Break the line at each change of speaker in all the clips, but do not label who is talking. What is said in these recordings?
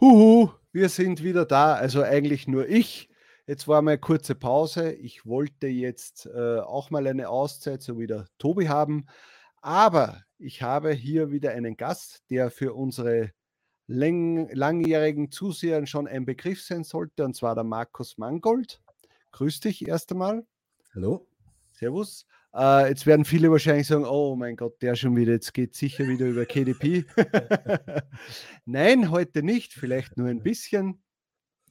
Huhu, wir sind wieder da. Also eigentlich nur ich. Jetzt war mal eine kurze Pause. Ich wollte jetzt äh, auch mal eine Auszeit, so wie der Tobi haben. Aber ich habe hier wieder einen Gast, der für unsere lang langjährigen Zuseher schon ein Begriff sein sollte, und zwar der Markus Mangold. Grüß dich erst einmal.
Hallo.
Servus. Uh, jetzt werden viele wahrscheinlich sagen, oh mein Gott, der schon wieder, jetzt geht sicher wieder über KDP. Nein, heute nicht, vielleicht nur ein bisschen.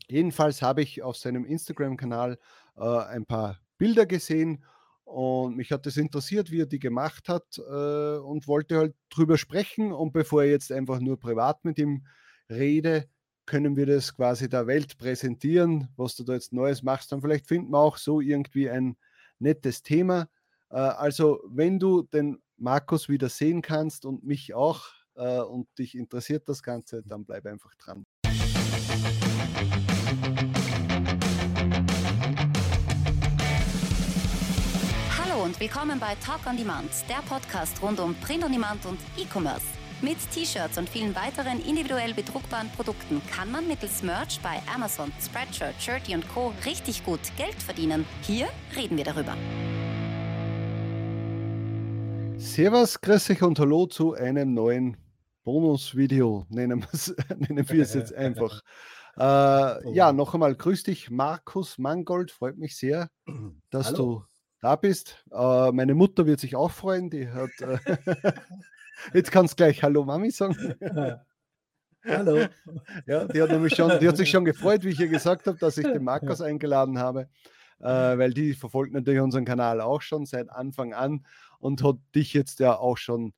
Jedenfalls habe ich auf seinem Instagram-Kanal uh, ein paar Bilder gesehen und mich hat das interessiert, wie er die gemacht hat uh, und wollte halt drüber sprechen. Und bevor ich jetzt einfach nur privat mit ihm rede, können wir das quasi der Welt präsentieren, was du da jetzt Neues machst. Dann vielleicht finden wir auch so irgendwie ein nettes Thema also, wenn du den Markus wieder sehen kannst und mich auch äh, und dich interessiert das Ganze, dann bleib einfach dran.
Hallo und willkommen bei Talk on Demand, der Podcast rund um Print on Demand und E-Commerce. Mit T-Shirts und vielen weiteren individuell bedruckbaren Produkten kann man mittels Merch bei Amazon, Spreadshirt, Shirty und Co. richtig gut Geld verdienen. Hier reden wir darüber.
Servus, grüß euch und hallo zu einem neuen Bonusvideo, nennen, nennen wir es jetzt einfach. Äh, ja, noch einmal grüß dich, Markus Mangold. Freut mich sehr, dass hallo. du da bist. Äh, meine Mutter wird sich auch freuen. Die hat. Äh, jetzt kannst du gleich Hallo Mami sagen.
Hallo.
Ja, die hat nämlich schon, die hat sich schon gefreut, wie ich ihr gesagt habe, dass ich den Markus eingeladen habe, äh, weil die verfolgt natürlich unseren Kanal auch schon seit Anfang an und hat dich jetzt ja auch schon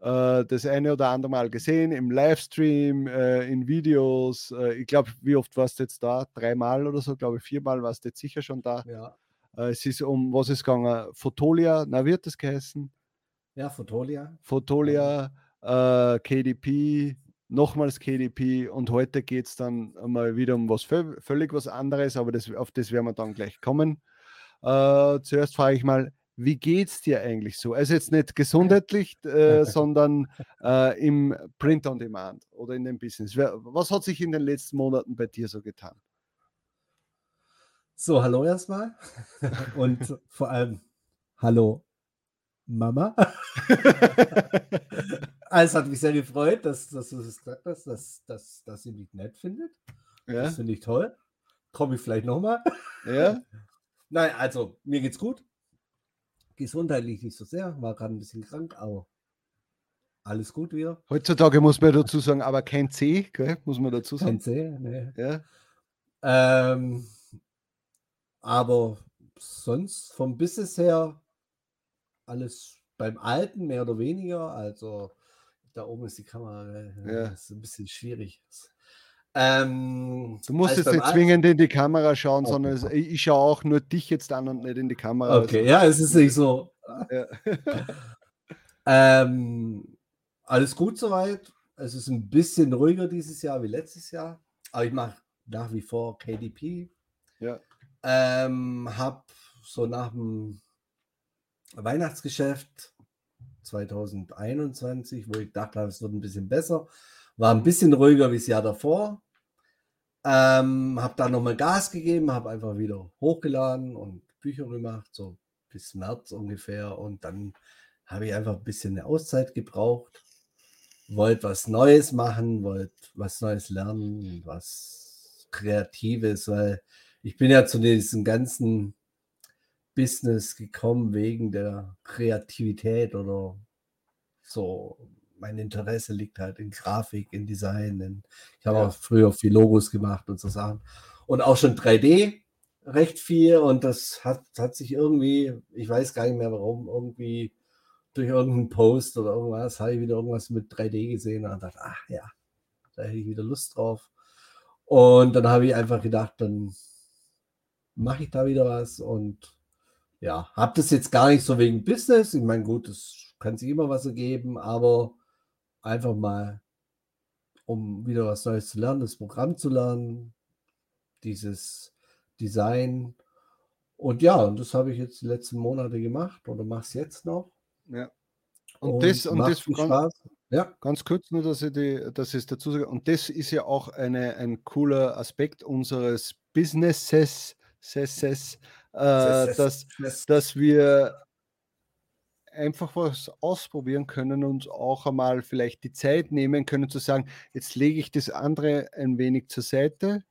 äh, das eine oder andere Mal gesehen im Livestream, äh, in Videos. Äh, ich glaube, wie oft warst du jetzt da? Dreimal oder so, glaube ich, viermal warst du jetzt sicher schon da.
Ja.
Äh, es ist um, was ist gegangen? Fotolia, na, wird das geheißen?
Ja, Fotolia.
Fotolia, äh, KDP, nochmals KDP und heute geht es dann mal wieder um was völlig was anderes, aber das, auf das werden wir dann gleich kommen. Äh, zuerst frage ich mal, wie geht es dir eigentlich so? Also jetzt nicht gesundheitlich, äh, sondern äh, im Print on Demand oder in dem Business. Was hat sich in den letzten Monaten bei dir so getan?
So, hallo erstmal und vor allem hallo Mama. also hat mich sehr gefreut, dass, dass du es gesagt hast, dass, dass, dass sie mich nett findet. Ja. Das finde ich toll. Komme ich vielleicht nochmal.
Ja.
Nein, also mir geht's gut gesundheitlich nicht so sehr, war gerade ein bisschen krank, aber alles gut wieder.
Heutzutage muss man dazu sagen, aber kein C, gell? muss man dazu sagen.
Kein C, ne.
Ja.
Ähm, aber sonst vom Business her alles beim Alten mehr oder weniger. Also da oben ist die Kamera, äh, ja. ist ein bisschen schwierig.
Ähm, du musst jetzt nicht zwingend in die Kamera schauen, okay. sondern ich schaue auch nur dich jetzt an und nicht in die Kamera.
Okay, also. ja, es ist nicht so. Ja. ähm, alles gut soweit. Es ist ein bisschen ruhiger dieses Jahr wie letztes Jahr, aber ich mache nach wie vor KDP.
Ja.
Ähm, hab so nach dem Weihnachtsgeschäft 2021, wo ich dachte, es wird ein bisschen besser, war ein bisschen ruhiger wie das Jahr davor. Ähm, habe da nochmal Gas gegeben, habe einfach wieder hochgeladen und Bücher gemacht, so bis März ungefähr. Und dann habe ich einfach ein bisschen eine Auszeit gebraucht. Wollte was Neues machen, wollte was Neues lernen, was Kreatives, weil ich bin ja zu diesem ganzen Business gekommen wegen der Kreativität oder so mein Interesse liegt halt in Grafik, in Design. In, ich habe ja. auch früher viel Logos gemacht und so Sachen. Und auch schon 3D recht viel. Und das hat, hat sich irgendwie, ich weiß gar nicht mehr warum, irgendwie durch irgendeinen Post oder irgendwas, habe ich wieder irgendwas mit 3D gesehen und dachte, ach ja, da hätte ich wieder Lust drauf. Und dann habe ich einfach gedacht, dann mache ich da wieder was und ja, habe das jetzt gar nicht so wegen Business. Ich meine, gut, es kann sich immer was ergeben, aber einfach mal, um wieder was Neues zu lernen, das Programm zu lernen, dieses Design. Und ja, und das habe ich jetzt die letzten Monate gemacht oder mache es jetzt noch.
Ja.
Und, und das, und das Spaß.
Ja. Ganz kurz nur, dass ich, die, dass ich es dazu sage. Und das ist ja auch eine, ein cooler Aspekt unseres Businesses, ses, äh, dass, dass wir einfach was ausprobieren können und auch einmal vielleicht die Zeit nehmen können zu sagen, jetzt lege ich das andere ein wenig zur Seite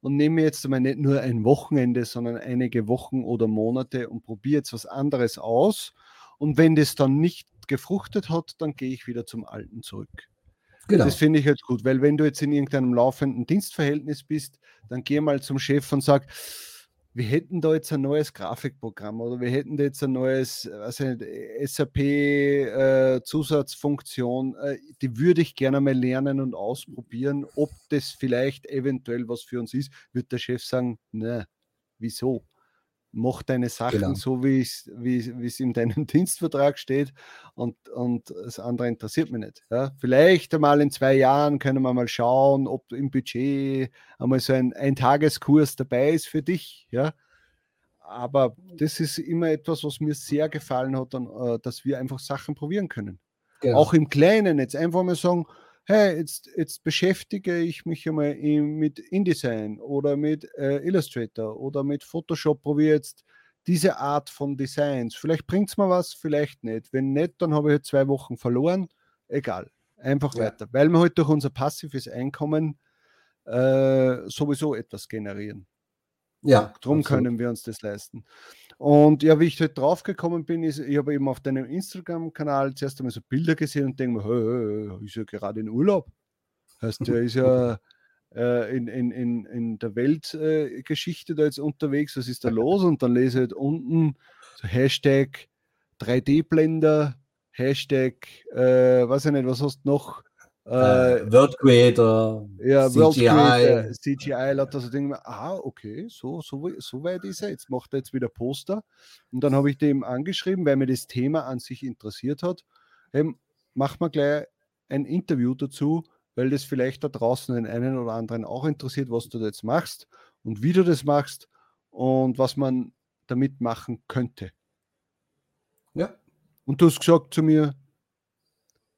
und nehme jetzt einmal nicht nur ein Wochenende, sondern einige Wochen oder Monate und probiere jetzt was anderes aus. Und wenn das dann nicht gefruchtet hat, dann gehe ich wieder zum Alten zurück. Genau. Das finde ich jetzt gut, weil wenn du jetzt in irgendeinem laufenden Dienstverhältnis bist, dann geh mal zum Chef und sag, wir hätten da jetzt ein neues Grafikprogramm oder wir hätten da jetzt ein neues also SAP-Zusatzfunktion, äh, äh, die würde ich gerne mal lernen und ausprobieren, ob das vielleicht eventuell was für uns ist, wird der Chef sagen, ne, wieso? Mach deine Sachen genau. so, wie es wie, in deinem Dienstvertrag steht und, und das andere interessiert mich nicht. Ja? Vielleicht einmal in zwei Jahren können wir mal schauen, ob im Budget einmal so ein, ein Tageskurs dabei ist für dich. Ja? Aber das ist immer etwas, was mir sehr gefallen hat, dann, äh, dass wir einfach Sachen probieren können. Genau. Auch im Kleinen jetzt einfach mal sagen, hey, jetzt, jetzt beschäftige ich mich einmal mit InDesign oder mit äh, Illustrator oder mit Photoshop, probiere jetzt diese Art von Designs. Vielleicht bringt es mir was, vielleicht nicht. Wenn nicht, dann habe ich halt zwei Wochen verloren. Egal. Einfach ja. weiter. Weil wir halt durch unser passives Einkommen äh, sowieso etwas generieren. Ja. Darum können wir uns das leisten. Und ja, wie ich halt draufgekommen bin, ist, ich habe eben auf deinem Instagram-Kanal zuerst einmal so Bilder gesehen und denke mir, hey, ist ja gerade in Urlaub. Heißt, der ist ja äh, in, in, in, in der Weltgeschichte da jetzt unterwegs, was ist da los? Und dann lese ich halt unten so Hashtag 3D-Blender, Hashtag, äh, weiß ich nicht, was hast du noch?
Äh, World Creator,
ja, CGI. World Creator, CGI, lauter so Dinge. Ah, okay, so, so, so weit ist er. Jetzt macht er jetzt wieder Poster. Und dann habe ich dem angeschrieben, weil mir das Thema an sich interessiert hat. Hey, mach mal gleich ein Interview dazu, weil das vielleicht da draußen den einen oder anderen auch interessiert, was du da jetzt machst und wie du das machst und was man damit machen könnte. Ja. Und du hast gesagt zu mir,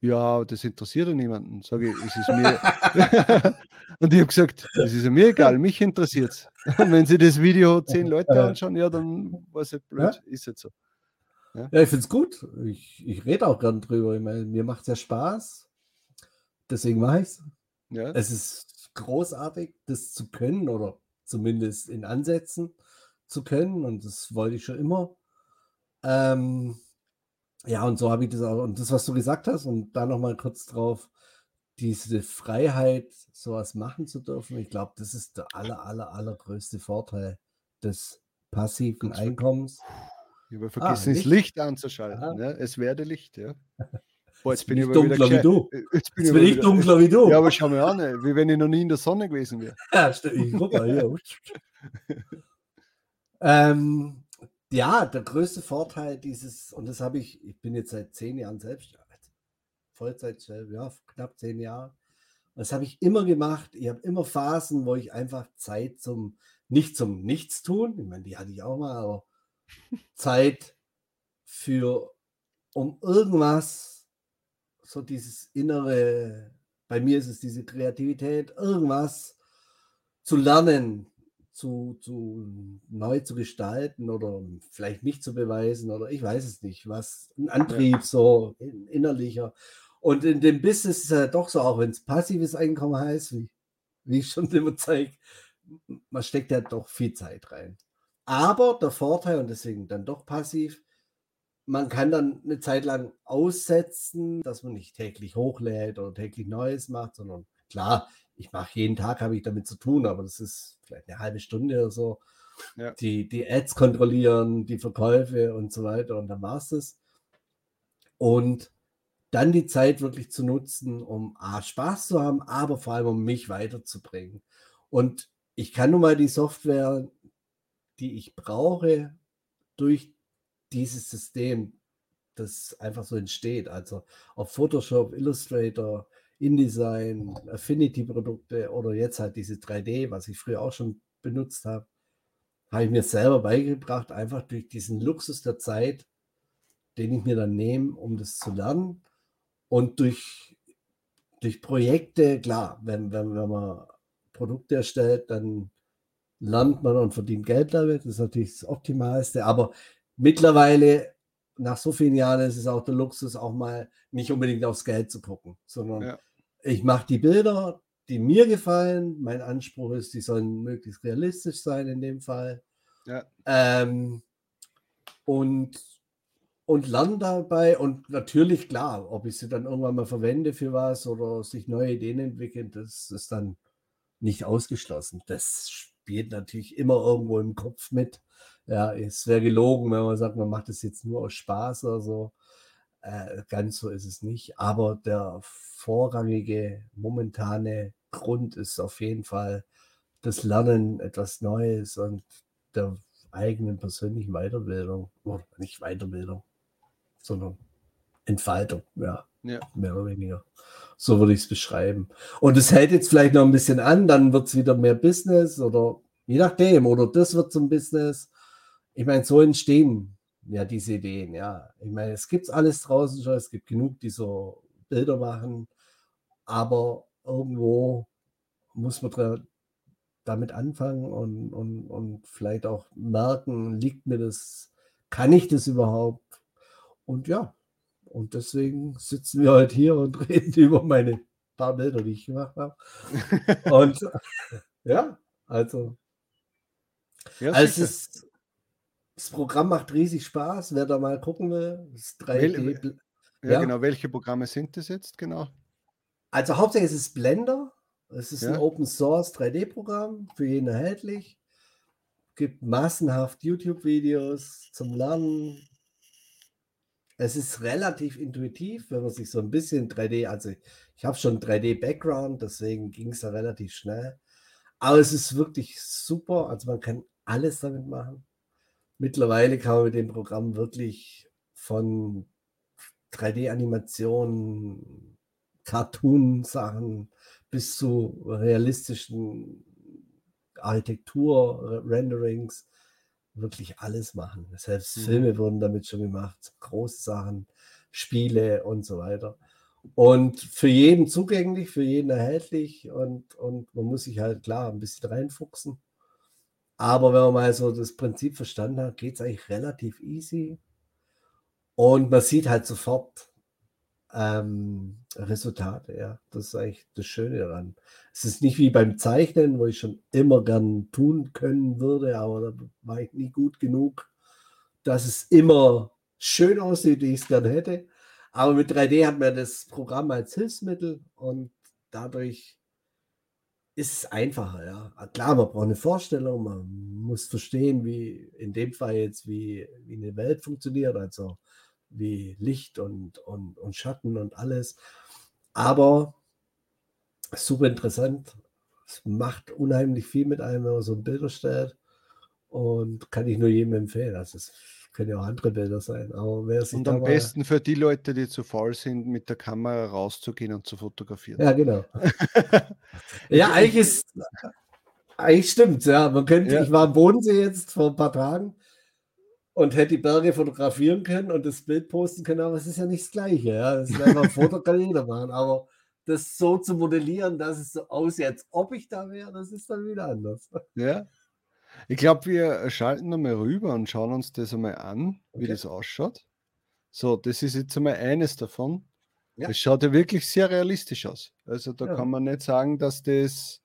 ja, das interessiert ja niemanden. Sage ich, es ist mir. und ich habe gesagt, das ist ja mir egal, mich interessiert es. wenn sie das Video zehn Leute anschauen, ja, dann war es halt blöd, ja. ist jetzt so.
Ja, ja ich finde es gut. Ich, ich rede auch gern drüber. Ich meine, mir macht es ja Spaß. Deswegen mache ich es. Ja. Es ist großartig, das zu können oder zumindest in Ansätzen zu können. Und das wollte ich schon immer. Ähm, ja, und so habe ich das auch. Und das, was du gesagt hast, und da nochmal kurz drauf, diese Freiheit, sowas machen zu dürfen, ich glaube, das ist der aller, aller, allergrößte Vorteil des passiven Einkommens.
Aber ah, vergessen, ah, das Licht anzuschalten. Ja. Ne? Es werde Licht, ja.
Boah, jetzt bin ich dunkler wie du. Jetzt bin, jetzt bin ich, wieder, dunkler wie du.
Ja, aber schau mir an, wie wenn ich noch nie in der Sonne gewesen wäre. Ja, ich guck mal hier.
ähm, ja, der größte Vorteil dieses, und das habe ich, ich bin jetzt seit zehn Jahren selbst, Vollzeit, ja, knapp zehn Jahre. Das habe ich immer gemacht. Ich habe immer Phasen, wo ich einfach Zeit zum, nicht zum Nichtstun, ich meine, die hatte ich auch mal, aber Zeit für, um irgendwas, so dieses innere, bei mir ist es diese Kreativität, irgendwas zu lernen, zu, zu neu zu gestalten oder vielleicht nicht zu beweisen oder ich weiß es nicht, was ein Antrieb ja. so innerlicher. Und in dem Business ist es ja doch so, auch wenn es passives Einkommen heißt, wie, wie ich schon immer zeige, man steckt ja doch viel Zeit rein. Aber der Vorteil, und deswegen dann doch passiv, man kann dann eine Zeit lang aussetzen, dass man nicht täglich hochlädt oder täglich Neues macht, sondern klar, ich mache jeden Tag, habe ich damit zu tun, aber das ist vielleicht eine halbe Stunde oder so. Ja. Die, die Ads kontrollieren, die Verkäufe und so weiter und dann war es das. Und dann die Zeit wirklich zu nutzen, um A, Spaß zu haben, aber vor allem um mich weiterzubringen. Und ich kann nun mal die Software, die ich brauche, durch dieses System, das einfach so entsteht. Also auf Photoshop, Illustrator, InDesign, Affinity-Produkte oder jetzt halt diese 3D, was ich früher auch schon benutzt habe, habe ich mir selber beigebracht, einfach durch diesen Luxus der Zeit, den ich mir dann nehme, um das zu lernen und durch durch Projekte, klar, wenn, wenn, wenn man Produkte erstellt, dann lernt man und verdient Geld damit. Das ist natürlich das Optimalste. Aber mittlerweile, nach so vielen Jahren, ist es auch der Luxus, auch mal nicht unbedingt aufs Geld zu gucken, sondern
Ja.
Ich mache die Bilder, die mir gefallen. Mein Anspruch ist, die sollen möglichst realistisch sein in dem Fall.
Ja.
Ähm, und, und lerne dabei. Und natürlich, klar, ob ich sie dann irgendwann mal verwende für was oder sich neue Ideen entwickeln, das ist dann nicht ausgeschlossen. Das spielt natürlich immer irgendwo im Kopf mit. Ja, es wäre gelogen, wenn man sagt, man macht das jetzt nur aus Spaß oder so. Äh, ganz so ist es nicht. Aber der vorrangige, momentane Grund ist auf jeden Fall das Lernen, etwas Neues und der eigenen persönlichen Weiterbildung. Oder nicht Weiterbildung, sondern Entfaltung, ja,
Ja.
mehr oder weniger. So würde ich es beschreiben. Und es hält jetzt vielleicht noch ein bisschen an, dann wird es wieder mehr Business oder je nachdem, oder das wird zum Business. Ich meine, so entstehen ja diese Ideen, ja. Ich meine, es gibt alles draußen schon, es gibt genug, die so Bilder machen, aber irgendwo muss man damit anfangen und, und, und vielleicht auch merken, liegt mir das, kann ich das überhaupt? Und ja, und deswegen sitzen wir heute hier und reden über meine paar Bilder, die ich gemacht habe. Und ja, also,
Ja,
also es ist, das Programm macht riesig Spaß, wer da mal gucken will. Das 3D,
Wel- ja,
ja.
genau. Welche Programme sind das jetzt genau?
Also hauptsächlich ist es Blender. Es ist ein
Ja.
Open Source 3D-Programm für jeden erhältlich. Gibt massenhaft YouTube-Videos zum Lernen. Es ist relativ intuitiv, wenn man sich so ein bisschen 3D, also ich, ich habe schon 3D-Background, deswegen ging es da relativ schnell. Aber es ist wirklich super. Also man kann alles damit machen. Mittlerweile kann man mit dem Programm wirklich von 3D-Animationen, Cartoon-Sachen bis zu realistischen Architektur-Renderings wirklich alles machen. Selbst
Mhm.
Filme wurden damit schon gemacht, große Sachen, Spiele und so weiter. Und für jeden zugänglich, für jeden erhältlich und, und man muss sich halt klar ein bisschen reinfuchsen. Aber wenn man mal so das Prinzip verstanden hat, geht es eigentlich relativ easy. Und man sieht halt sofort ähm, Resultate, ja. Das ist eigentlich das Schöne daran. Es ist nicht wie beim Zeichnen, wo ich schon immer gern tun können würde, aber da war ich nie gut genug, dass es immer schön aussieht, wie ich es gerne hätte. Aber mit 3D hat man das Programm als Hilfsmittel und dadurch ist einfacher, ja. Ah, Klar, man braucht eine Vorstellung, man muss verstehen, wie in dem Fall jetzt, wie, wie eine Welt funktioniert, also wie Licht und, und, und Schatten und alles. Aber super interessant. Es macht unheimlich viel mit einem, wenn man so Bilder stellt. Und kann ich nur jedem empfehlen. Also es können ja auch andere Bilder sein. Aber wer sich
Und am besten für die Leute, die zu faul sind, mit der Kamera rauszugehen und zu fotografieren.
Ja, genau. ja, eigentlich ist. Eigentlich stimmt's, ja. Man könnte,
Ja.
ich war am Bodensee jetzt vor ein paar Tagen und hätte die Berge fotografieren können und das Bild posten können, aber es ist ja nicht das Gleiche. Ja. Das ist einfach ein Foto, kann jeder machen. Aber das so zu modellieren, dass es so aussieht, als ob ich da wäre, das ist dann wieder anders.
Ja. Ich glaube, wir schalten nochmal rüber und schauen uns das einmal an, wie
Okay.
das ausschaut. So, das ist jetzt einmal eines davon.
Ja.
Es schaut ja wirklich sehr realistisch aus. Also da
Ja.
kann man nicht sagen, dass das.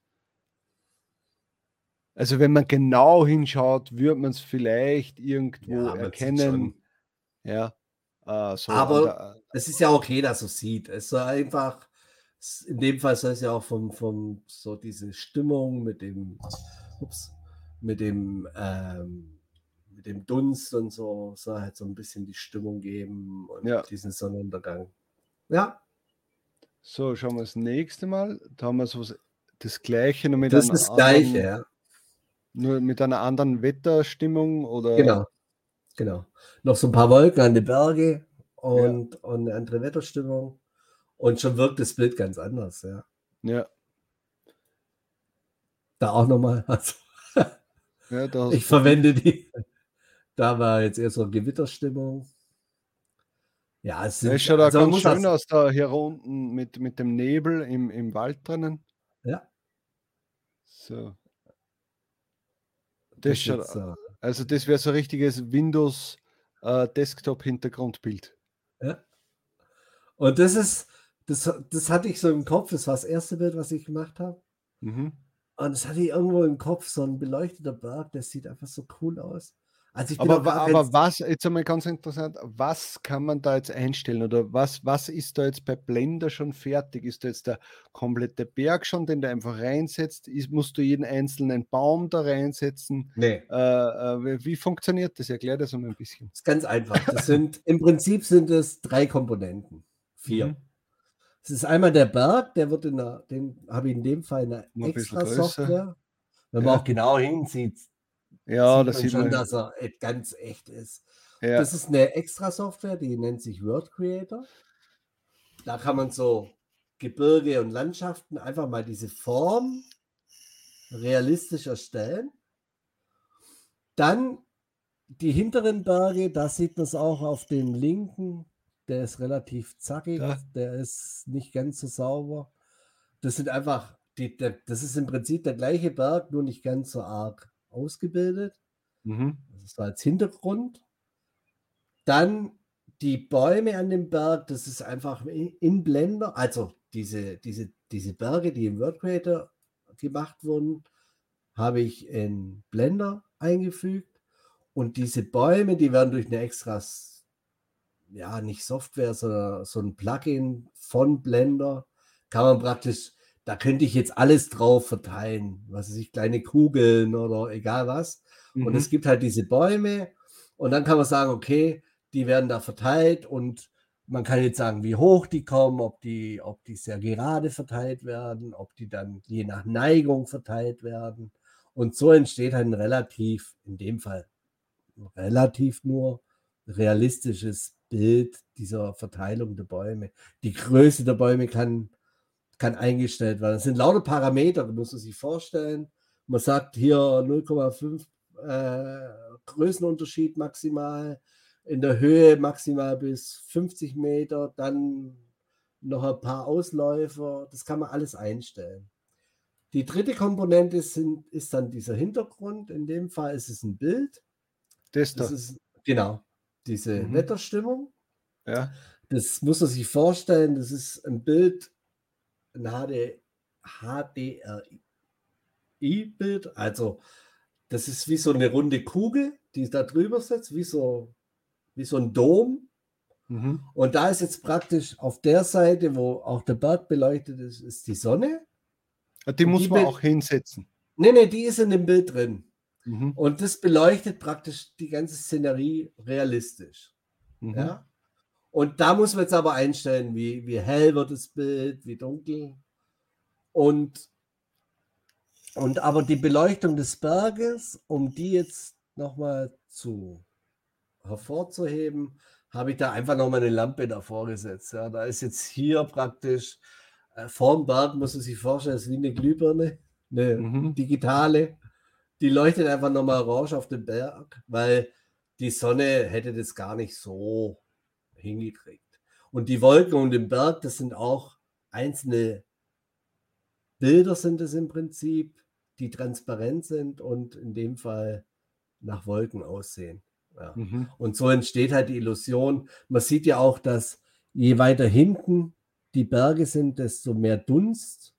Also wenn man genau hinschaut, wird man es vielleicht irgendwo
Ja,
erkennen. Ja. äh, so
Aber Es ist ja okay, dass es sieht. Es soll einfach, in dem Fall soll es ja auch vom, vom so diese Stimmung mit dem, ups, mit dem, ähm, mit dem Dunst und so, soll halt so ein bisschen die Stimmung geben und
Ja.
diesen Sonnenuntergang. Ja,
So, schauen wir das nächste Mal. Da haben wir so das gleiche, nur mit
das
einer
ist das Gleiche,
anderen,
ja.
nur mit einer anderen Wetterstimmung oder
Genau. Genau. Noch so ein paar Wolken an den Berge und, und eine andere Wetterstimmung. Und schon wirkt das Bild ganz anders, ja.
ja,
Da auch nochmal. Also,
ja,
Ich verwende die. Da war jetzt eher so Gewitterstimmung. Ja, es sind,
schaut auch
also
ganz schön aus da hier unten mit, mit dem Nebel im, im Wald drinnen.
Ja,
So. Das
das
schaut,
jetzt,
also das wäre so ein richtiges Windows äh, Desktop-Hintergrundbild.
Ja. Und das ist, das, das hatte ich so im Kopf, das war das erste Bild, was ich gemacht habe.
Mhm.
Und das hatte ich irgendwo im Kopf, so ein beleuchteter Berg, das sieht einfach so cool aus. Also
Aber, aber was, jetzt einmal ganz interessant, was kann man da jetzt einstellen oder was, was ist da jetzt bei Blender schon fertig? Ist da jetzt der komplette Berg schon, den du einfach reinsetzt? Ist, musst du jeden einzelnen Baum da reinsetzen?
nee,
Äh, äh, wie- funktioniert das? Erklär das einmal ein bisschen.
ist ganz einfach. Das sind, im Prinzip sind es drei Komponenten. Vier.
Mhm.
Es ist einmal der Berg, der wird in der, den habe ich in dem Fall in einer extra. Software. Wenn man
Ja.
auch genau hinsieht,
Ja,
sieht
das
man
sieht
schon,
man.
dass er ganz echt ist.
Ja.
Das ist eine extra Software, die nennt sich Word Creator. Da kann man so Gebirge und Landschaften einfach mal diese Form realistisch erstellen. Dann die hinteren Berge, da sieht man es auch auf dem linken. Der ist relativ zackig,
Da.
der ist nicht ganz so sauber. Das sind einfach, die, der, das ist im Prinzip der gleiche Berg, nur nicht ganz so arg ausgebildet.
Mhm.
Das ist so als Hintergrund. Dann die Bäume an dem Berg, das ist einfach in Blender, also diese, diese, diese Berge, die im Word Creator gemacht wurden, habe ich in Blender eingefügt. Und diese Bäume, die werden durch eine extra, ja, nicht Software, sondern so ein Plugin von Blender, kann man praktisch, da könnte ich jetzt alles drauf verteilen, was weiß ich, kleine Kugeln oder egal was. Und
Mhm.
es gibt halt diese Bäume und dann kann man sagen, okay, die werden da verteilt und man kann jetzt sagen, wie hoch die kommen, ob die, ob die sehr gerade verteilt werden, ob die dann je nach Neigung verteilt werden. Und so entsteht halt ein relativ, in dem Fall relativ nur realistisches Bild dieser Verteilung der Bäume. Die Größe der Bäume kann, kann eingestellt werden. Das sind lauter Parameter, muss man sich vorstellen. Man sagt hier 0,5 äh, Größenunterschied maximal, in der Höhe maximal bis 50 Meter, dann noch ein paar Ausläufer, das kann man alles einstellen. Die dritte Komponente sind, ist dann dieser Hintergrund. In dem Fall ist es ein Bild.
Das da.
Das ist genau diese
Mhm.
Wetterstimmung.
Ja.
Das muss man sich vorstellen. Das ist ein Bild, ein HD, HDRI-Bild. Also, das ist wie so eine runde Kugel, die da drüber sitzt, wie so, wie so ein Dom.
Mhm.
Und da ist jetzt praktisch auf der Seite, wo auch der Berg beleuchtet ist, ist die Sonne.
Die
Und
muss
die
man
Bild-
auch hinsetzen.
Nee, nee, die ist in dem Bild drin.
Mhm.
Und das beleuchtet praktisch die ganze Szenerie realistisch.
Mhm.
Ja? Und da muss man jetzt aber einstellen, wie, wie hell wird das Bild, wie dunkel. Und, und aber die Beleuchtung des Berges, um die jetzt nochmal zu hervorzuheben, habe ich da einfach nochmal eine Lampe davor gesetzt. Ja, da ist jetzt hier praktisch äh, vorm Berg, muss man sich vorstellen, ist wie eine Glühbirne, eine
Mhm.
digitale. Die leuchtet einfach nochmal orange auf den Berg, weil die Sonne hätte das gar nicht so hingekriegt. Und die Wolken und den Berg, das sind auch einzelne Bilder sind es im Prinzip, die transparent sind und in dem Fall nach Wolken aussehen. Ja.
Mhm.
Und so entsteht halt die Illusion. Man sieht ja auch, dass je weiter hinten die Berge sind, desto mehr Dunst.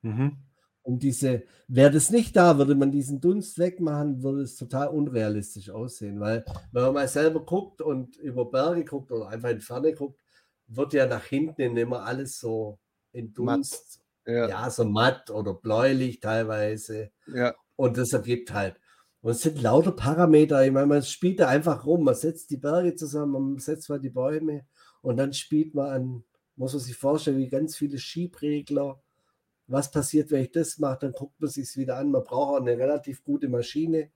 Mhm.
Und diese, wäre das nicht da, würde man diesen Dunst wegmachen, würde es total unrealistisch aussehen. Weil, wenn man mal selber guckt und über Berge guckt oder einfach in die Ferne guckt, wird ja nach hinten immer alles so in. Dunst,
Ja.
ja, so matt oder bläulich teilweise.
ja.
Und das ergibt halt. Und es sind lauter Parameter. Ich meine, man spielt da einfach rum. Man setzt die Berge zusammen, man setzt mal die Bäume und dann spielt man an, muss man sich vorstellen, wie ganz viele Schiebregler. Was passiert, wenn ich das mache? Dann guckt man sich wieder an. Man braucht auch eine relativ gute Maschine,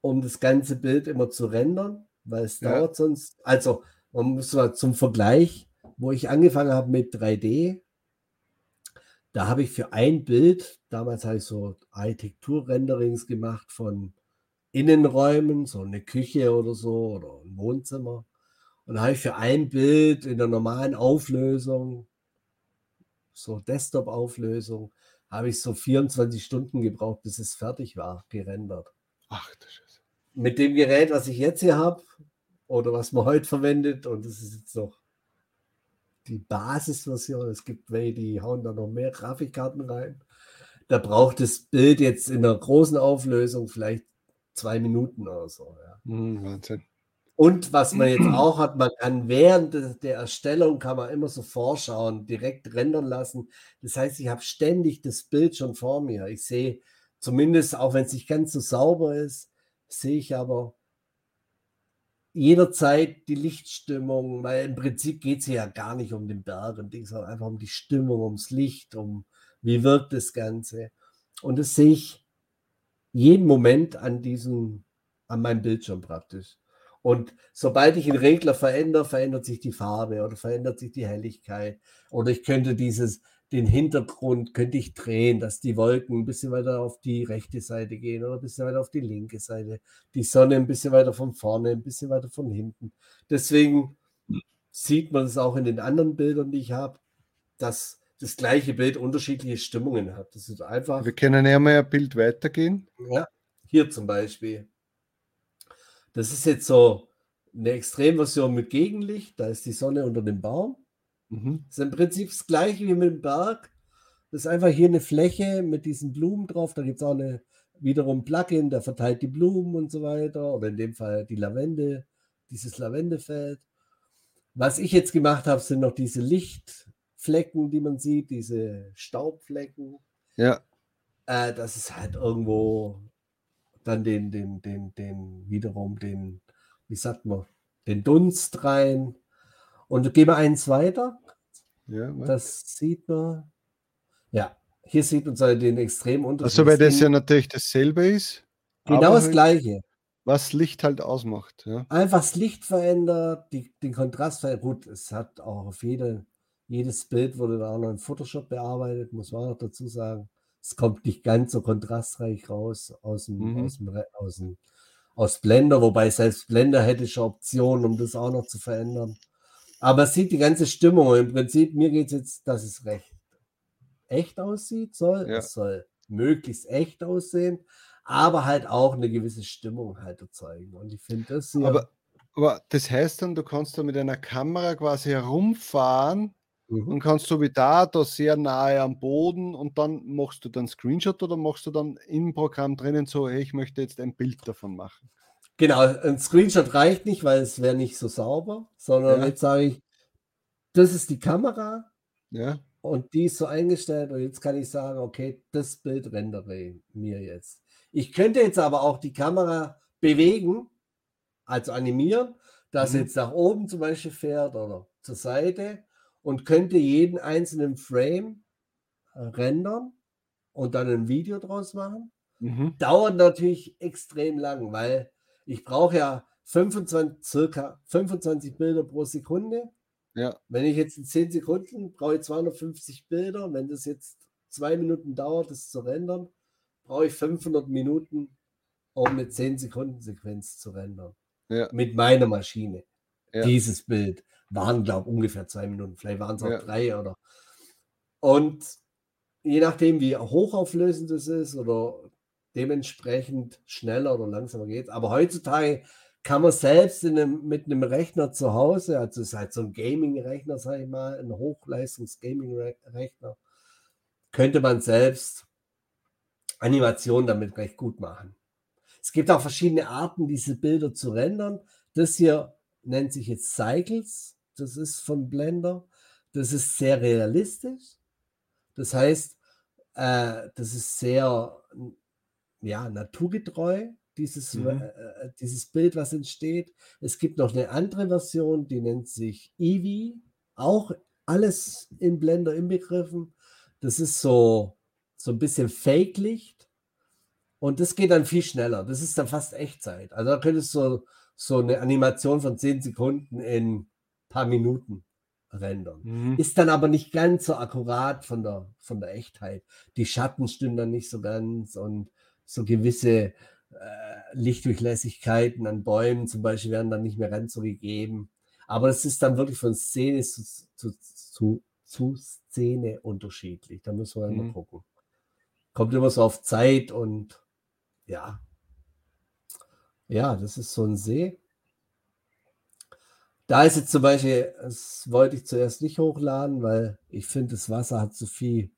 um das ganze Bild immer zu rendern, weil es
Ja.
dauert sonst. Also, man muss mal zum Vergleich, wo ich angefangen habe mit 3D, da habe ich für ein Bild, damals habe ich so Architekturrenderings gemacht von Innenräumen, so eine Küche oder so oder ein Wohnzimmer. Und da habe ich für ein Bild in der normalen Auflösung, so Desktop-Auflösung, habe ich so 24 Stunden gebraucht, bis es fertig war, gerendert.
Ach, das ist.
Mit dem Gerät, was ich jetzt hier habe, oder was man heute verwendet, und das ist jetzt noch die Basisversion. Es gibt welche, die hauen da noch mehr Grafikkarten rein. Da braucht das Bild jetzt in einer großen Auflösung vielleicht zwei Minuten oder so. Ja.
Mhm, Wahnsinn.
Und was man jetzt auch hat, man kann während der Erstellung kann man immer so vorschauen, direkt rendern lassen. Das heißt, ich habe ständig das Bild schon vor mir. Ich sehe zumindest, auch wenn es nicht ganz so sauber ist, sehe ich aber jederzeit die Lichtstimmung, weil im Prinzip geht es ja gar nicht um den Berg und Ding, sondern einfach um die Stimmung, ums Licht, um wie wirkt das Ganze. Und das sehe ich jeden Moment an diesem, an meinem Bildschirm praktisch. Und sobald ich einen Regler verändere, verändert sich die Farbe oder verändert sich die Helligkeit. Oder ich könnte dieses, den Hintergrund könnte ich drehen, dass die Wolken ein bisschen weiter auf die rechte Seite gehen oder ein bisschen weiter auf die linke Seite. Die Sonne ein bisschen weiter von vorne, ein bisschen weiter von hinten. Deswegen sieht man es auch in den anderen Bildern, die ich habe, dass das gleiche Bild unterschiedliche Stimmungen hat. Das ist einfach.
Wir können ja mal ein Bild weitergehen.
Ja, hier zum Beispiel. Das ist jetzt so eine Extremversion mit Gegenlicht. Da ist die Sonne unter dem Baum.
Mhm.
Das ist im Prinzip das gleiche wie mit dem Berg. Das ist einfach hier eine Fläche mit diesen Blumen drauf. Da gibt es auch eine wiederum Plugin, der verteilt die Blumen und so weiter. Oder in dem Fall die Lavende, dieses Lavendefeld. Was ich jetzt gemacht habe, sind noch diese Lichtflecken, die man sieht, diese Staubflecken.
Ja.
Äh, das ist halt irgendwo dann den, den, den, den, wiederum den, wie sagt man, den Dunst rein. Und gehen wir eins weiter.
ja was?
Das sieht man. Ja, hier sieht man so den extremen Unterschied.
also, weil das ja natürlich dasselbe ist.
genau das
halt,
Gleiche.
Was Licht halt ausmacht. Ja.
Einfach das Licht verändert, die, den Kontrast verändert. Gut, es hat auch auf jede, jedes Bild wurde da auch noch in Photoshop bearbeitet, muss man auch dazu sagen. Es kommt nicht ganz so kontrastreich raus aus dem,
Mhm.
aus dem, aus dem aus Blender, wobei selbst Blender hätte schon Optionen, um das auch noch zu verändern. Aber es sieht die ganze Stimmung. Im Prinzip, mir geht es jetzt, dass es recht echt aussieht, soll.
Ja.
Es soll möglichst echt aussehen, aber halt auch eine gewisse Stimmung halt erzeugen. Und ich finde das.
Aber, aber das heißt dann, du kannst da mit einer Kamera quasi herumfahren
Mhm.
und kannst so wie da, da sehr nahe am Boden und dann machst du dann Screenshot oder machst du dann im Programm drinnen so, hey, ich möchte jetzt ein Bild davon machen.
Genau, ein Screenshot reicht nicht, weil es wäre nicht so sauber, sondern
Ja.
jetzt sage ich, das ist die Kamera
Ja,
und die ist so eingestellt und jetzt kann ich sagen, okay, das Bild rendere mir jetzt. Ich könnte jetzt aber auch die Kamera bewegen, also animieren, dass
Mhm.
jetzt nach oben zum Beispiel fährt oder zur Seite und könnte jeden einzelnen Frame äh, rendern und dann ein Video draus machen
mhm.
dauert natürlich extrem lang, weil ich brauche ja 25, circa 25 Bilder pro Sekunde.
ja,
Wenn ich jetzt in 10 Sekunden brauche ich 250 Bilder. Wenn das jetzt zwei Minuten dauert, das zu rendern, brauche ich 500 Minuten, um eine 10 Sekunden Sequenz zu rendern.
ja,
Mit meiner Maschine.
Ja.
Dieses Bild waren, glaube ich, ungefähr zwei Minuten. Vielleicht waren es auch
Ja.
drei oder. Und je nachdem, wie hochauflösend es ist oder dementsprechend schneller oder langsamer geht. Aber heutzutage kann man selbst in einem, mit einem Rechner zu Hause, also es ist halt so ein Gaming-Rechner, sage ich mal, ein Hochleistungs-Gaming-Rechner, könnte man selbst Animationen damit recht gut machen. Es gibt auch verschiedene Arten, diese Bilder zu rendern. Das hier nennt sich jetzt Cycles. Das ist von Blender. Das ist sehr realistisch. Das heißt, äh, das ist sehr ja, naturgetreu, dieses,
Mhm.
äh, dieses Bild, was entsteht. Es gibt noch eine andere Version, die nennt sich Eevee. Auch alles in Blender inbegriffen. Das ist so, so ein bisschen Fake-Licht. Und das geht dann viel schneller. Das ist dann fast Echtzeit. Also da könntest du so eine Animation von 10 Sekunden in paar Minuten rendern.
mhm.
Ist dann aber nicht ganz so akkurat von der, von der Echtheit. Die Schatten stimmen dann nicht so ganz und so gewisse äh, Lichtdurchlässigkeiten an Bäumen zum Beispiel werden dann nicht mehr ganz so gegeben. Aber es ist dann wirklich von Szene zu, zu, zu, zu Szene unterschiedlich. Da müssen wir mhm. mal gucken. Kommt immer so auf Zeit und ja. Ja, das ist so ein See. Da ist jetzt zum Beispiel, das wollte ich zuerst nicht hochladen, weil ich finde, das Wasser hat zu viel,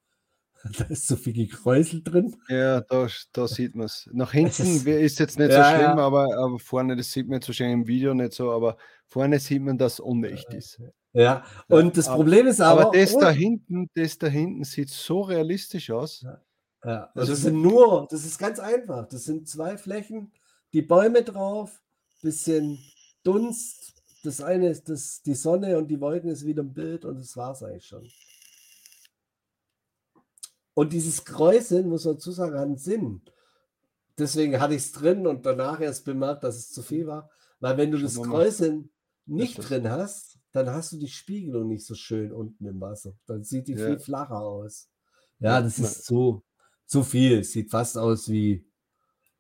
da ist zu viel gekräuselt drin.
Ja, da, da sieht man es. Nach hinten ist, ist, jetzt nicht ja, so schlimm, ja. aber, aber vorne, das sieht man jetzt wahrscheinlich im Video nicht so, aber vorne sieht man, dass es unecht ist.
Ja, und das Problem ist
aber. Aber das da hinten, das da hinten sieht so realistisch aus.
Ja, ja. Also das sind nur, das ist ganz einfach. Das sind zwei Flächen, die Bäume drauf, bisschen Dunst, das eine ist das, die Sonne und die Wolken ist wieder im Bild und das war es eigentlich schon. Und dieses Kräuseln, muss man dazu sagen, hat einen Sinn. Deswegen hatte ich es drin und danach erst bemerkt, dass es zu viel war. Weil wenn du das Kräuseln nicht drin hast, dann hast du die Spiegelung nicht so schön unten im Wasser. Dann sieht die ja. viel flacher aus. Ja, das ist zu, zu viel. Sieht fast aus wie,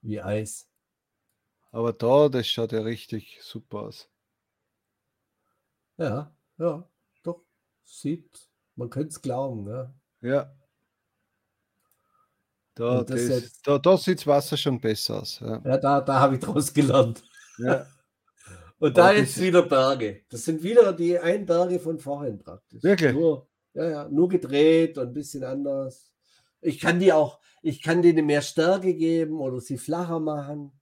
wie Eis.
Aber da, das schaut ja richtig super aus.
Ja, ja, doch. Sieht, man könnte es glauben, ja.
Ja. Da, das das, da, da sieht das Wasser schon besser aus. Ja,
ja da, da habe ich draus gelernt. Ja. Und da jetzt wieder Berge. Das sind wieder die ein Berge von vorhin praktisch.
Wirklich?
Nur, ja, ja, nur gedreht und ein bisschen anders. Ich kann die auch, ich kann denen mehr Stärke geben oder sie flacher machen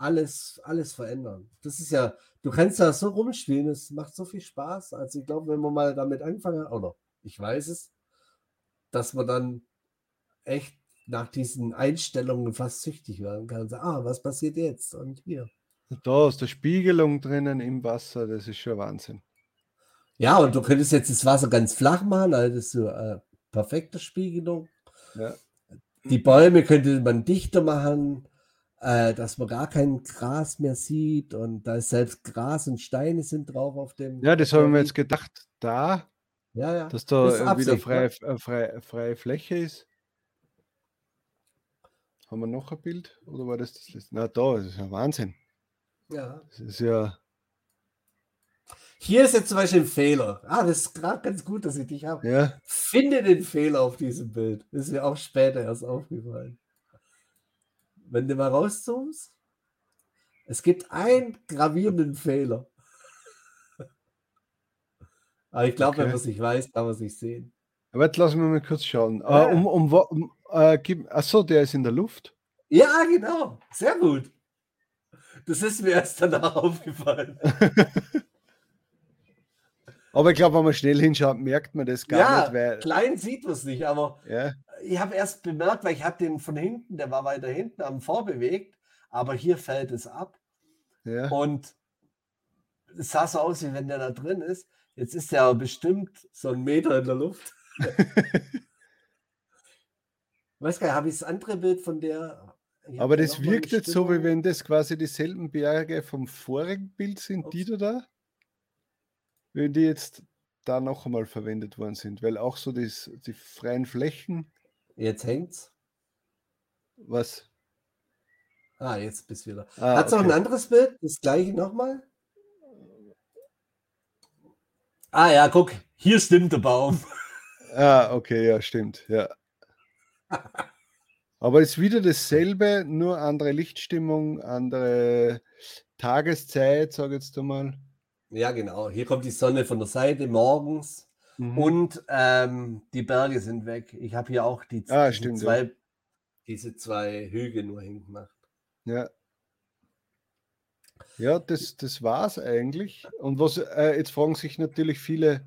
alles, alles verändern. Das ist ja, du kannst da so rumspielen, es macht so viel Spaß. Also ich glaube, wenn man mal damit anfangen, oder ich weiß es, dass man dann echt nach diesen Einstellungen fast süchtig werden kann. So, ah, was passiert jetzt? Und hier.
Da ist der Spiegelung drinnen im Wasser, das ist schon Wahnsinn.
Ja, und du könntest jetzt das Wasser ganz flach machen, also das ist so eine äh, perfekte Spiegelung. Ja. Die Bäume könnte man dichter machen äh, dass man gar kein Gras mehr sieht und da ist selbst Gras und Steine sind drauf auf dem.
Ja, das haben wir jetzt gedacht, da,
ja, ja.
dass da das wieder freie, ja. freie, freie Fläche ist. Haben wir noch ein Bild oder war das das letzte? Na, da, das ist ja Wahnsinn.
Ja.
Das ist ja.
Hier ist jetzt zum Beispiel ein Fehler. Ah, das ist gerade ganz gut, dass ich dich habe.
Ja.
Finde den Fehler auf diesem Bild. Das ist mir auch später erst aufgefallen wenn du mal rauszoomst, es gibt einen gravierenden Fehler. Aber ich glaube, okay. wenn man es nicht weiß, kann man es nicht sehen.
Aber jetzt lassen wir mal kurz schauen. Ja. Uh, um, um, um, uh, achso, der ist in der Luft.
Ja, genau. Sehr gut. Das ist mir erst danach aufgefallen.
aber ich glaube, wenn man schnell hinschaut, merkt man das gar ja, nicht.
Weil... Klein sieht man es nicht, aber
ja
ich habe erst bemerkt, weil ich habe den von hinten, der war weiter hinten am vorbewegt, aber hier fällt es ab.
Ja.
Und es sah so aus, wie wenn der da drin ist. Jetzt ist er bestimmt so ein Meter in der Luft. weiß gar nicht, habe ich das andere Bild von der.
Aber das wirkt jetzt so, wie wenn das quasi dieselben Berge vom vorigen Bild sind, Ups. die da da. Wenn die jetzt da noch einmal verwendet worden sind, weil auch so das, die freien Flächen
Jetzt hängt's.
Was?
Ah, jetzt bist du wieder. Ah, Hat es okay. noch ein anderes Bild? Das gleiche nochmal? Ah ja, guck, hier stimmt der Baum.
Ah, okay, ja, stimmt, ja. Aber es ist wieder dasselbe, nur andere Lichtstimmung, andere Tageszeit, sage ich jetzt einmal.
Ja, genau. Hier kommt die Sonne von der Seite morgens. Mhm. Und ähm, die Berge sind weg. Ich habe hier auch die,
ah, stimmt,
zwei, ja. diese zwei Hügel nur hingemacht.
Ja. Ja, das, das war es eigentlich. Und was äh, jetzt fragen sich natürlich viele,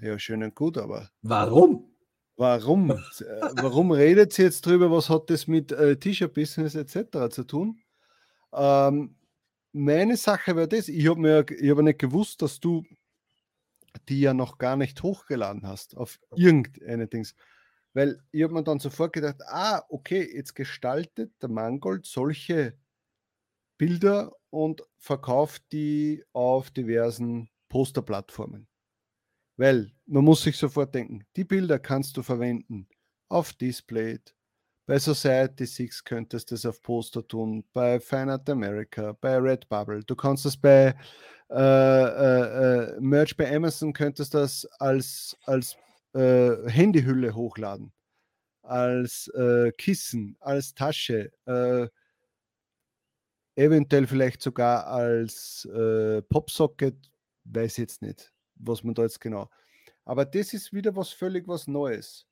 ja, schön und gut, aber.
Warum?
Warum? Äh, warum redet sie jetzt drüber? Was hat das mit äh, T-Shirt-Business etc. zu tun? Ähm, meine Sache wäre das, ich habe mir ich hab nicht gewusst, dass du die ja noch gar nicht hochgeladen hast auf irgendeine Dings. Weil ich habe mir dann sofort gedacht, ah, okay, jetzt gestaltet der Mangold solche Bilder und verkauft die auf diversen Posterplattformen. Weil man muss sich sofort denken, die Bilder kannst du verwenden auf Display, Bei Society 6 könntest du es auf Poster tun, bei Fine Art America, bei Redbubble. Du kannst es bei äh, äh, äh, Merch bei Amazon, könntest das als, als äh, Handyhülle hochladen, als äh, Kissen, als Tasche, äh, eventuell vielleicht sogar als Popsocket, weiß jetzt nicht, was man da jetzt genau. Aber das ist wieder was völlig was Neues.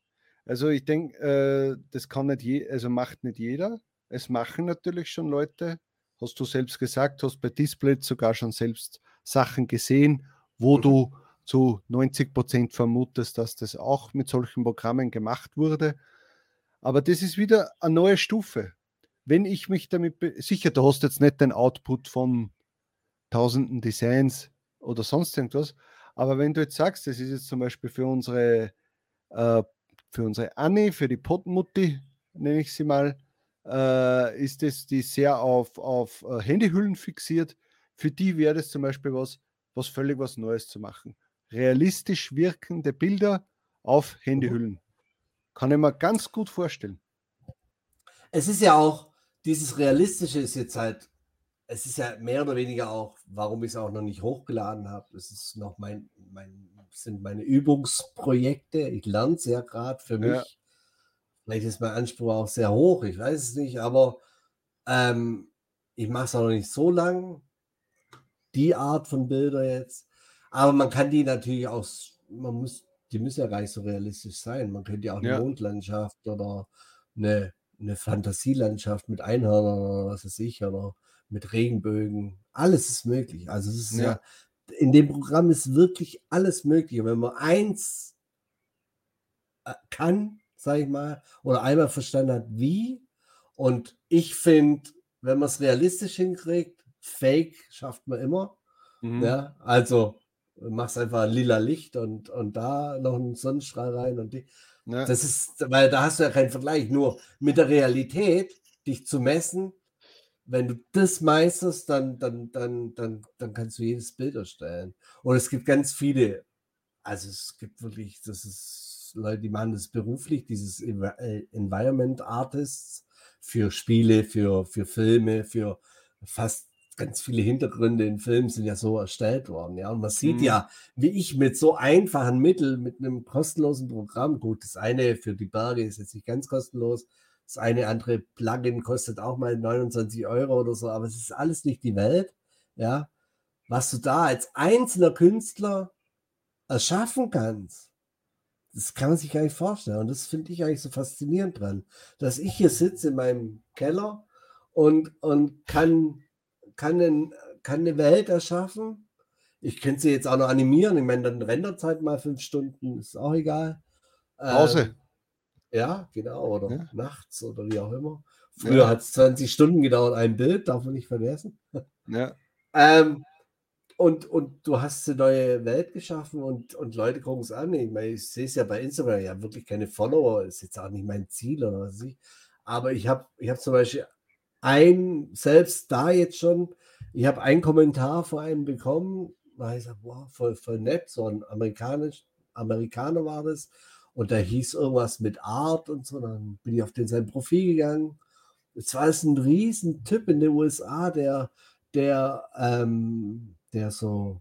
Also ich denke, äh, das kann nicht je, also macht nicht jeder. Es machen natürlich schon Leute. Hast du selbst gesagt, hast bei Display sogar schon selbst Sachen gesehen, wo mhm. du zu 90 Prozent vermutest, dass das auch mit solchen Programmen gemacht wurde. Aber das ist wieder eine neue Stufe. Wenn ich mich damit, sicher, du hast jetzt nicht den Output von tausenden Designs oder sonst irgendwas, aber wenn du jetzt sagst, das ist jetzt zum Beispiel für unsere äh, für unsere Annie, für die Potmutti, nenne ich sie mal, äh, ist es die sehr auf, auf äh, Handyhüllen fixiert. Für die wäre das zum Beispiel was, was völlig was Neues zu machen. Realistisch wirkende Bilder auf. Handyhüllen. Kann ich mir ganz gut vorstellen.
Es ist ja auch, dieses Realistische ist jetzt halt, es ist ja mehr oder weniger auch, warum ich es auch noch nicht hochgeladen habe. Es ist noch mein, mein sind meine Übungsprojekte. Ich lerne ja gerade für mich. Ja. Vielleicht ist mein Anspruch auch sehr hoch, ich weiß es nicht, aber ähm, ich mache es auch noch nicht so lang, die Art von Bilder jetzt. Aber man kann die natürlich auch, man muss, die müssen ja gar nicht so realistisch sein. Man könnte ja auch eine ja. Mondlandschaft oder eine, eine Fantasielandschaft mit Einhörnern oder was weiß ich, oder mit Regenbögen. Alles ist möglich. Also es ist ja, ja in dem Programm ist wirklich alles möglich. wenn man eins äh, kann, sage ich mal, oder einmal verstanden hat, wie, und ich finde, wenn man es realistisch hinkriegt, Fake schafft man immer. Mhm. Ja, also machst einfach ein lila Licht und, und da noch einen Sonnenstrahl rein und die. Ja. Das ist, weil da hast du ja keinen Vergleich. Nur mit der Realität, dich zu messen, wenn du das meisterst, dann, dann, dann, dann, dann kannst du jedes Bild erstellen. Und es gibt ganz viele, also es gibt wirklich, das ist Leute, die machen das beruflich, dieses äh, Environment Artists für Spiele, für, für Filme, für fast ganz viele Hintergründe in Filmen sind ja so erstellt worden. Ja, und man sieht mhm. ja, wie ich mit so einfachen Mitteln, mit einem kostenlosen Programm, gut, das eine für die Berge ist jetzt nicht ganz kostenlos, das eine andere Plugin kostet auch mal 29 Euro oder so, aber es ist alles nicht die Welt. Ja, was du da als einzelner Künstler erschaffen kannst, das kann man sich gar nicht vorstellen. Und das finde ich eigentlich so faszinierend dran, dass ich hier sitze in meinem Keller und, und kann, kann, einen, kann eine Welt erschaffen. Ich könnte sie jetzt auch noch animieren. Ich meine, dann Renderzeit mal fünf Stunden, ist auch egal.
Pause. Ähm,
ja, genau, oder ja. nachts oder wie auch immer. Früher ja. hat es 20 Stunden gedauert, ein Bild, darf man nicht vergessen.
Ja.
ähm, und, und du hast eine neue Welt geschaffen und, und Leute gucken es an. Ich, meine, ich sehe es ja bei Instagram, ja wirklich keine Follower, ist jetzt auch nicht mein Ziel oder was ich. Aber ich habe ich hab zum Beispiel ein, selbst da jetzt schon, ich habe einen Kommentar vor einem bekommen, da ich gesagt, wow, voll, voll nett, so ein amerikanisch, Amerikaner war das. Und da hieß irgendwas mit Art und so. Dann bin ich auf den sein Profil gegangen. Es war ein riesen Typ in den USA, der, der, ähm, der so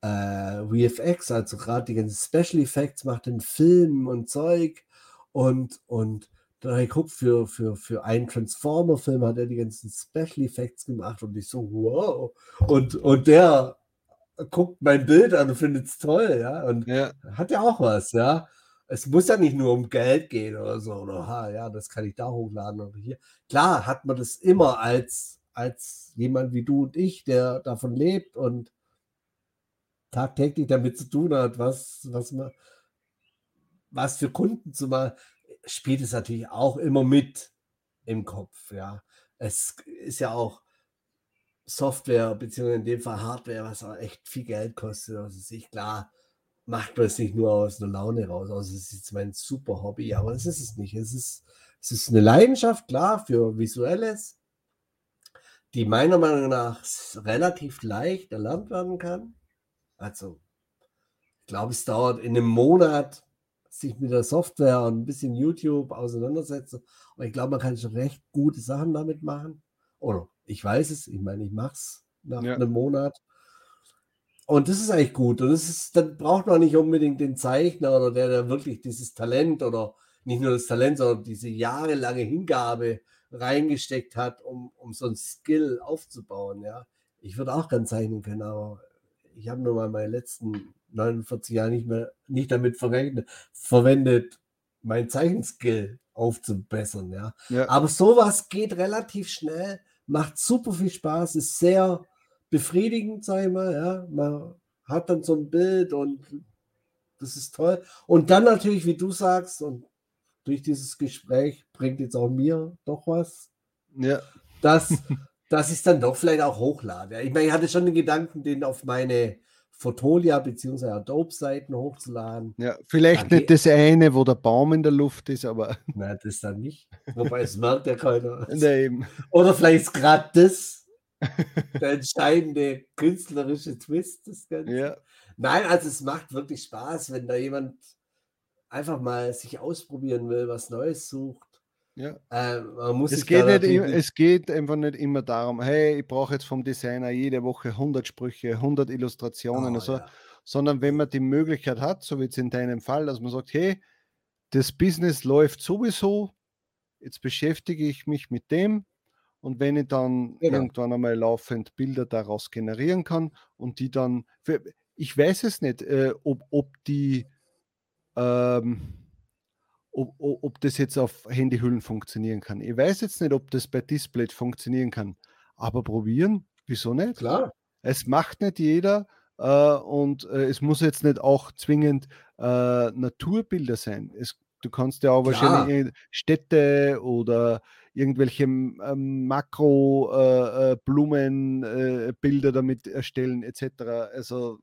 äh, VFX, also gerade die ganzen Special Effects macht in Filmen und Zeug. Und, und dann habe ich geguckt, für, für, für einen Transformer-Film hat er die ganzen Special Effects gemacht und ich so, wow. Und, und der guckt mein Bild an und findet es toll, ja. Und ja. hat ja auch was, ja es muss ja nicht nur um Geld gehen oder so, oder ha, ja, das kann ich da hochladen oder hier. Klar hat man das immer als, als jemand wie du und ich, der davon lebt und tagtäglich damit zu tun hat, was, was man, was für Kunden zu machen, spielt es natürlich auch immer mit im Kopf, ja. Es ist ja auch Software, beziehungsweise in dem Fall Hardware, was auch echt viel Geld kostet. Also sich klar, macht man es nicht nur aus einer Laune raus. Also es ist jetzt mein super Hobby, aber es ist es nicht. Es ist, es ist eine Leidenschaft, klar, für Visuelles, die meiner Meinung nach relativ leicht erlernt werden kann. Also, ich glaube, es dauert in einem Monat sich mit der Software und ein bisschen YouTube auseinandersetzen. Und ich glaube, man kann schon recht gute Sachen damit machen. Oder ich weiß es, ich meine, ich mache es nach
Ja.
einem Monat. Und das ist eigentlich gut. Und das ist, dann braucht man nicht unbedingt den Zeichner oder der, der wirklich dieses Talent oder nicht nur das Talent, sondern diese jahrelange Hingabe reingesteckt hat, um, um so ein Skill aufzubauen. Ja. Ich würde auch gern zeichnen können, aber ich habe nur mal meine letzten 49 Jahre nicht mehr nicht damit verwendet, mein Zeichenskill aufzubessern. Ja.
Ja.
Aber sowas geht relativ schnell, macht super viel Spaß, ist sehr befriedigend, sag ich mal. Ja. Man hat dann so ein Bild und das ist toll. Und dann natürlich, wie du sagst, und durch dieses Gespräch bringt jetzt auch mir doch was,
ja.
dass, dass ich es dann doch vielleicht auch hochlade. Ich meine, ich hatte schon den Gedanken, den auf meine Fotolia bzw. Adobe-Seiten hochzuladen.
Ja, vielleicht
Danke.
nicht das eine, wo der Baum in der Luft ist, aber
Na, das dann nicht. Wobei es merkt ja keiner.
nee, eben.
Oder vielleicht ist gerade das der entscheidende künstlerische Twist des Ganzen.
Ja,
Nein, also es macht wirklich Spaß, wenn da jemand einfach mal sich ausprobieren will, was Neues sucht.
ja.
Äh, man muss
Es geht, nicht, es geht einfach nicht immer darum, hey, ich brauche jetzt vom Designer jede Woche 100 Sprüche, 100 Illustrationen
Oh,
und so,
ja.
sondern wenn man die Möglichkeit hat, so wie jetzt in deinem Fall, dass man sagt, hey, das Business läuft sowieso, jetzt beschäftige ich mich mit dem und wenn ich dann
Genau.
irgendwann einmal laufend Bilder daraus generieren kann und die dann, für, ich weiß es nicht, äh, ob, ob die, ähm, ob, ob, das jetzt auf Handyhüllen funktionieren kann. Ich weiß jetzt nicht, ob das bei Display funktionieren kann, aber probieren, wieso nicht?
Klar.
Es macht nicht jeder äh, und äh, es muss jetzt nicht auch zwingend äh, Naturbilder sein. Es, du kannst ja auch wahrscheinlich irgend- Städte oder irgendwelche ähm, Makro-Blumenbilder äh, Bilder damit erstellen etc. Also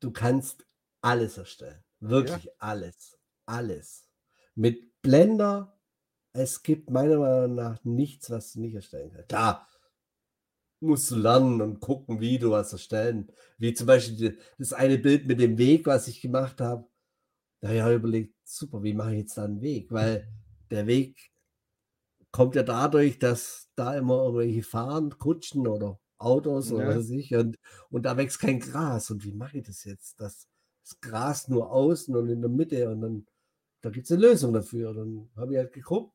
Du kannst alles erstellen. Wirklich alles. Alles. Mit Blender, es gibt meiner Meinung nach nichts, was du nicht erstellen kannst. Klar, musst du lernen und gucken, wie du was erstellen. Wie zum Beispiel das eine Bild mit dem Weg, was ich gemacht habe. Da habe ich auch überlegt, super, wie mache ich jetzt da einen Weg? Weil der Weg kommt ja dadurch, dass da immer irgendwelche fahren, Kutschen oder Autos oder
Ja.
was weiß ich. Und, und da wächst kein Gras. Und wie mache ich das jetzt? Das, das Gras nur außen und in der Mitte. Und dann, da gibt es eine Lösung dafür. Dann habe ich halt geguckt,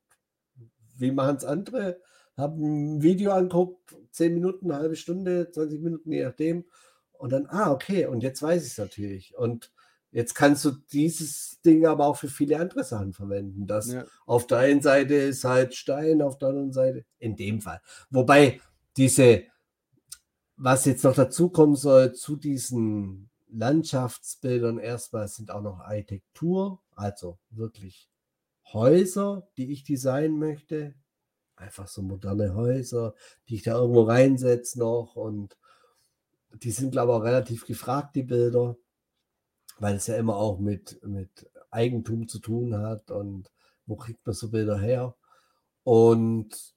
wie machen es andere? Habe ein Video angeguckt, 10 Minuten, eine halbe Stunde, 20 Minuten, je nachdem. Und dann, ah, okay, und jetzt weiß ich es natürlich. Und jetzt kannst du dieses Ding aber auch für viele andere Sachen verwenden. Das
ja,
auf der einen Seite ist halt Stein, auf der anderen Seite, in dem Fall. Wobei diese, was jetzt noch dazu kommen soll, zu diesen Landschaftsbildern erstmal sind auch noch Architektur, also wirklich Häuser, die ich designen möchte. Einfach so moderne Häuser, die ich da irgendwo reinsetze noch und die sind, glaube ich, auch relativ gefragt, die Bilder, weil es ja immer auch mit, mit Eigentum zu tun hat und wo kriegt man so Bilder her? Und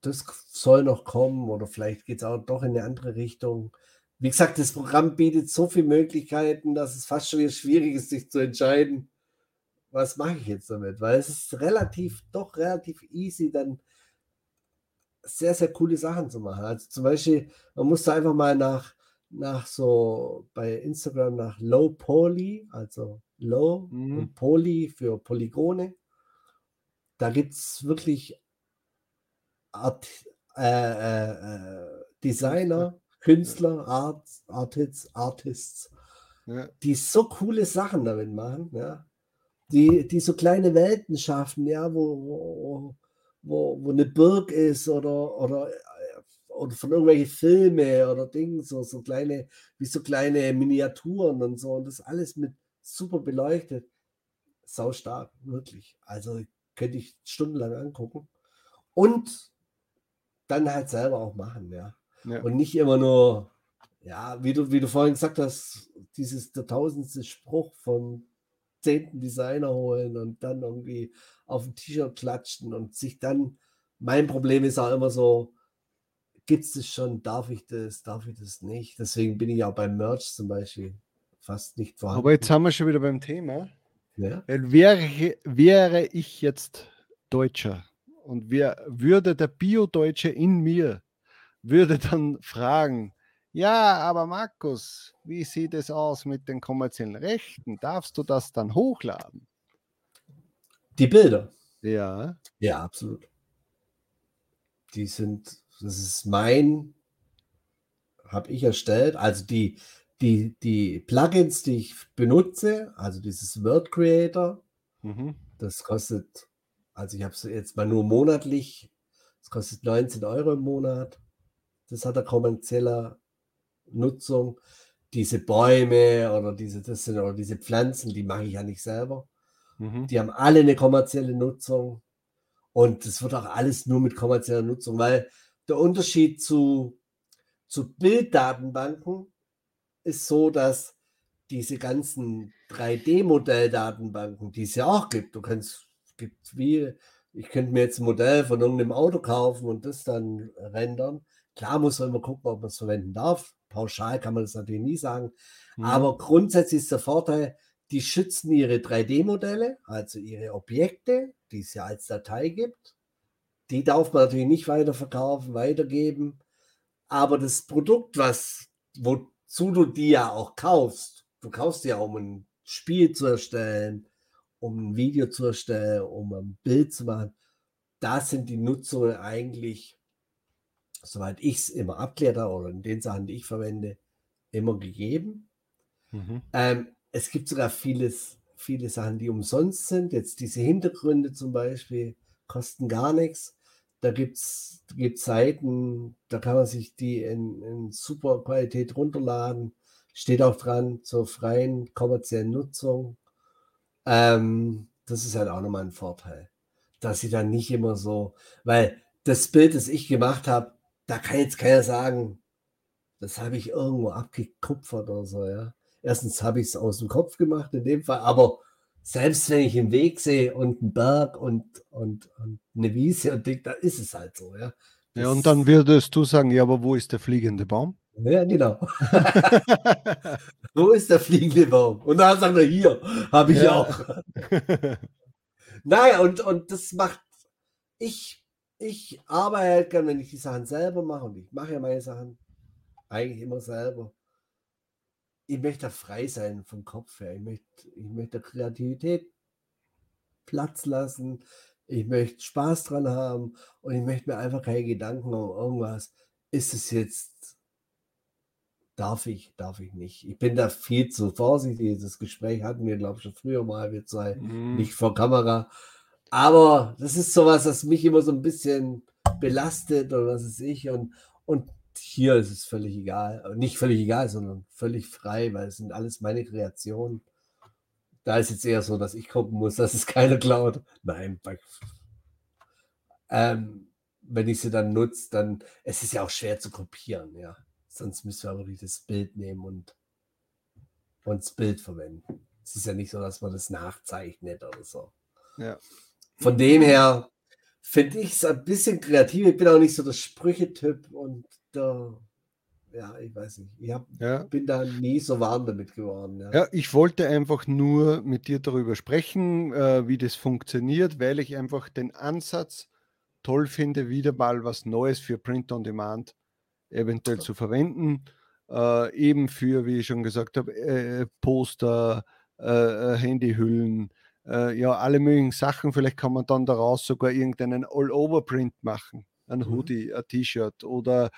das soll noch kommen oder vielleicht geht es auch doch in eine andere Richtung. Wie gesagt, das Programm bietet so viele Möglichkeiten, dass es fast schon wieder schwierig ist, sich zu entscheiden, was mache ich jetzt damit? Weil es ist relativ, doch relativ easy, dann sehr, sehr coole Sachen zu machen. Also zum Beispiel, man muss da einfach mal nach, nach so bei Instagram nach Low Poly, also Low
Mhm.
und Poly für Polygone. Da gibt es wirklich Art, äh, äh, äh, Designer, Künstler, Art, Artists, Artists,
ja,
die so coole Sachen damit machen, ja. Die, die so kleine Welten schaffen, ja, wo, wo, wo, wo eine Burg ist oder, oder, oder von irgendwelchen Filme oder Dingen, so, so kleine, wie so kleine Miniaturen und so. Und das alles mit super beleuchtet. Sau stark, wirklich. Also könnte ich stundenlang angucken. Und dann halt selber auch machen, ja.
ja.
Und nicht immer nur, ja, wie du, wie du vorhin gesagt hast, dieses der tausendste Spruch vom zehnten Designer holen und dann irgendwie auf ein T-Shirt klatschen und sich dann, mein Problem ist auch immer so, gibt es das schon, darf ich das, darf ich das nicht? Deswegen bin ich auch beim Merch zum Beispiel fast nicht vorhanden.
Aber jetzt haben wir schon wieder beim Thema. ja. wäre, wäre ich jetzt Deutscher und wer, würde der Bio-Deutsche in mir, würde dann fragen, ja, aber Markus, wie sieht es aus mit den kommerziellen Rechten? Darfst du das dann hochladen?
Die Bilder.
Ja.
Ja, absolut. Die sind, das ist mein, habe ich erstellt. Also die, die, die Plugins, die ich benutze, also dieses Word Creator, mhm. das kostet, also ich habe es jetzt mal nur monatlich, das kostet 19 Euro im Monat. Das hat eine kommerzielle Nutzung. Diese Bäume oder diese, das sind, oder diese Pflanzen, die mache ich ja nicht selber. Mhm. Die haben alle eine kommerzielle Nutzung. Und das wird auch alles nur mit kommerzieller Nutzung, weil der Unterschied zu, zu Bilddatenbanken ist so, dass diese ganzen 3D-Modelldatenbanken, die es ja auch gibt, du kannst, gibt wie, ich könnte mir jetzt ein Modell von irgendeinem Auto kaufen und das dann rendern. Klar muss man immer gucken, ob man es verwenden darf. Pauschal kann man das natürlich nie sagen. Mhm. Aber grundsätzlich ist der Vorteil, die schützen ihre 3D-Modelle, also ihre Objekte, die es ja als Datei gibt. Die darf man natürlich nicht weiterverkaufen, weitergeben. Aber das Produkt, was, wozu du die ja auch kaufst, du kaufst ja, um ein Spiel zu erstellen, um ein Video zu erstellen, um ein Bild zu machen, da sind die Nutzungen eigentlich soweit ich es immer abklärt habe oder in den Sachen, die ich verwende, immer gegeben. Mhm. Ähm, es gibt sogar vieles, viele Sachen, die umsonst sind. Jetzt diese Hintergründe zum Beispiel kosten gar nichts. Da gibt es Seiten, da kann man sich die in, in super Qualität runterladen. Steht auch dran zur freien kommerziellen Nutzung. Ähm, das ist halt auch nochmal ein Vorteil, dass sie dann nicht immer so, weil das Bild, das ich gemacht habe, da kann jetzt keiner sagen, das habe ich irgendwo abgekupfert oder so, ja. Erstens habe ich es aus dem Kopf gemacht in dem Fall, aber selbst wenn ich einen Weg sehe und einen Berg und, und, und eine Wiese und Ding, da ist es halt so, ja.
Das ja, und dann würdest du sagen, ja, aber wo ist der fliegende Baum?
Ja, genau. wo ist der fliegende Baum? Und dann sagt er, hier, habe ich ja. auch. Nein, und, und das macht, ich ich arbeite halt gern, wenn ich die Sachen selber mache und ich mache ja meine Sachen eigentlich immer selber. Ich möchte frei sein vom Kopf her. Ich möchte, ich möchte Kreativität Platz lassen. Ich möchte Spaß dran haben und ich möchte mir einfach keine Gedanken um irgendwas. Ist es jetzt, darf ich, darf ich nicht. Ich bin da viel zu vorsichtig. Das Gespräch hatten wir, glaube ich, schon früher mal, wir zwei, mhm. nicht vor Kamera. Aber das ist sowas, das mich immer so ein bisschen belastet oder was weiß ich. Und, und hier ist es völlig egal. Nicht völlig egal, sondern völlig frei, weil es sind alles meine Kreationen. Da ist jetzt eher so, dass ich gucken muss, dass es keiner klaut. Nein, ähm, wenn ich sie dann nutze, dann es ist ja auch schwer zu kopieren, ja. Sonst müssen wir wirklich das Bild nehmen und, das Bild verwenden. Es ist ja nicht so, dass man das nachzeichnet oder so.
Ja.
Von dem her finde ich es ein bisschen kreativ. Ich bin auch nicht so der Sprüchetyp und der, ja, ich weiß nicht. Ich hab, ja. bin da nie so warm damit geworden. Ja.
ja. ich wollte einfach nur mit dir darüber sprechen, äh, wie das funktioniert, weil ich einfach den Ansatz toll finde, wieder mal was Neues für Print on Demand eventuell zu verwenden. Äh, eben für, wie ich schon gesagt habe, äh, Poster, äh, äh, Handyhüllen, äh, ja, alle möglichen Sachen. Vielleicht kann man dann daraus sogar irgendeinen All-Over-Print machen. Ein mhm. Hoodie, ein T-Shirt oder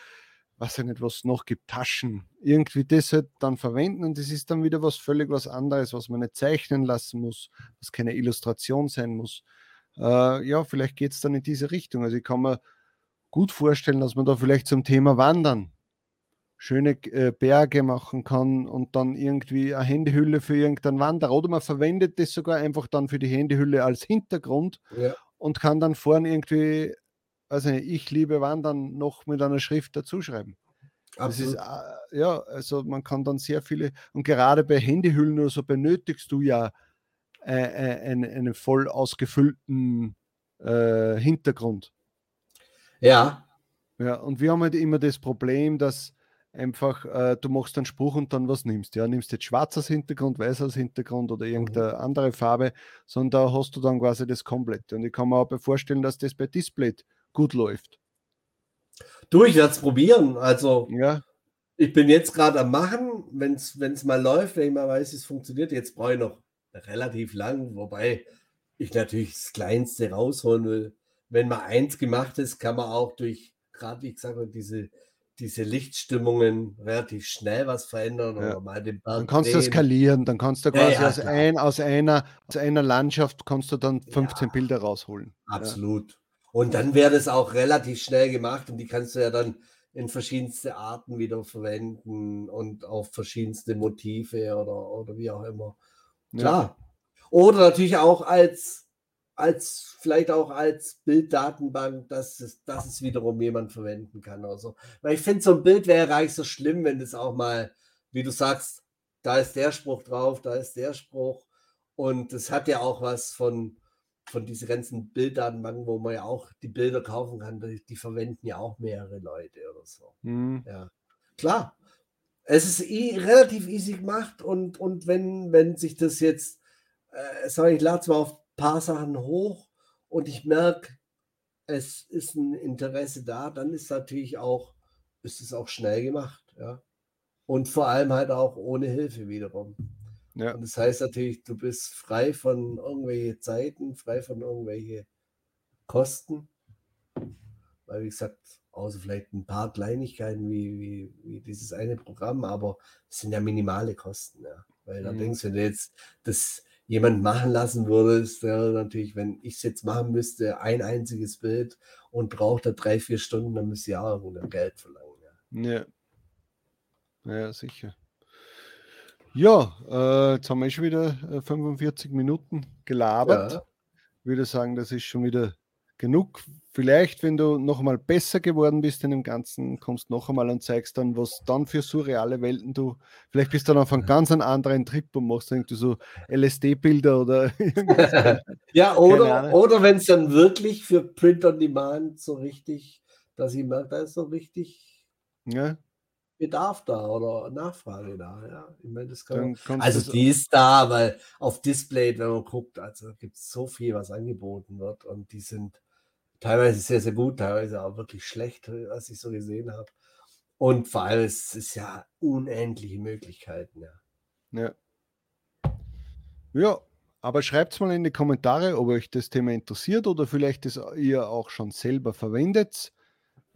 was ja nicht, was es noch gibt, Taschen. Irgendwie das halt dann verwenden und das ist dann wieder was völlig was anderes, was man nicht zeichnen lassen muss, was keine Illustration sein muss. Äh, ja, vielleicht geht es dann in diese Richtung. Also ich kann mir gut vorstellen, dass man da vielleicht zum Thema Wandern schöne äh, Berge machen kann und dann irgendwie eine Handyhülle für irgendeinen Wanderer. Oder man verwendet das sogar einfach dann für die Handyhülle als Hintergrund ja. und kann dann vorne irgendwie, also ich liebe Wandern, noch mit einer Schrift dazuschreiben. Das ist, äh, ja, also man kann dann sehr viele, und gerade bei Handyhüllen oder so benötigst du ja äh, äh einen, einen voll ausgefüllten Hintergrund.
Ja.
Ja, und wir haben halt immer das Problem, dass einfach, äh, du machst einen Spruch und dann was nimmst. Ja, nimmst jetzt schwarz als Hintergrund, weiß als Hintergrund oder irgendeine mhm. andere Farbe, sondern da hast du dann quasi das Komplette. Und ich kann mir auch vorstellen, dass das bei Display gut läuft.
Du, ich werde es probieren. Also, ja. ich bin jetzt gerade am Machen, wenn es mal läuft, wenn ich mal weiß, es funktioniert. Jetzt brauche ich noch relativ lang, wobei ich natürlich das Kleinste rausholen will. Wenn mal eins gemacht ist, kann man auch durch, gerade wie gesagt, diese diese Lichtstimmungen relativ schnell was verändern
ja. oder mal den Berg Dann kannst drehen. du skalieren, dann kannst du quasi ja, ja, aus, ein, aus, einer, aus einer Landschaft kannst du dann 15 Bilder rausholen.
Absolut. Und dann wäre das auch relativ schnell gemacht und die kannst du ja dann in verschiedenste Arten wieder verwenden und auf verschiedenste Motive oder, oder wie auch immer. Klar. Oder natürlich auch als als vielleicht auch als Bilddatenbank, dass es, dass es wiederum jemand verwenden kann oder so. Weil ich finde, so ein Bild wäre gar nicht so schlimm, wenn es auch mal, wie du sagst, da ist der Spruch drauf, da ist der Spruch. Und es hat ja auch was von, von diesen ganzen Bilddatenbanken, wo man ja auch die Bilder kaufen kann, die, die verwenden ja auch mehrere Leute oder so. Mhm. Ja, klar. Es ist e relativ easy gemacht und, und wenn, wenn sich das jetzt, äh, sag ich, lade zwar auf paar Sachen hoch und ich merke, es ist ein Interesse da, dann ist natürlich auch, ist es auch schnell gemacht, ja. Und vor allem halt auch ohne Hilfe wiederum. Ja. Und das heißt natürlich, du bist frei von irgendwelchen Zeiten, frei von irgendwelchen Kosten. Weil, wie gesagt, außer vielleicht ein paar Kleinigkeiten wie, wie, wie dieses eine Programm, aber es sind ja minimale Kosten, ja. Weil da mhm. denkst du, wenn du jetzt das jemand machen lassen würde, ist wäre natürlich, wenn ich es jetzt machen müsste, ein einziges Bild und braucht da drei, vier Stunden, dann müsste ich auch Geld verlangen.
Ja. ja. Ja, sicher. Ja, äh, jetzt haben wir schon wieder 45 äh, Minuten gelabert. Ja. Ich würde sagen, das ist schon wieder genug. Vielleicht, wenn du noch einmal besser geworden bist in dem Ganzen, kommst noch einmal und zeigst dann, was dann für surreale Welten du, vielleicht bist du dann auf einem ganz anderen Trip und machst irgendwie so LSD-Bilder oder
irgendwas. ja, oder, oder wenn es dann wirklich für Print on Demand so richtig, dass ich merke, da ist so richtig ja. Bedarf da oder Nachfrage da. Ja, ich meine, das kann also die ist da, weil auf Display, wenn man guckt, also gibt es so viel, was angeboten wird und die sind teilweise sehr, sehr gut, teilweise auch wirklich schlecht, was ich so gesehen habe. Und vor allem, es ist ja unendliche Möglichkeiten, ja.
Ja. Ja, aber schreibt es mal in die Kommentare, ob euch das Thema interessiert oder vielleicht das ihr auch schon selber verwendet.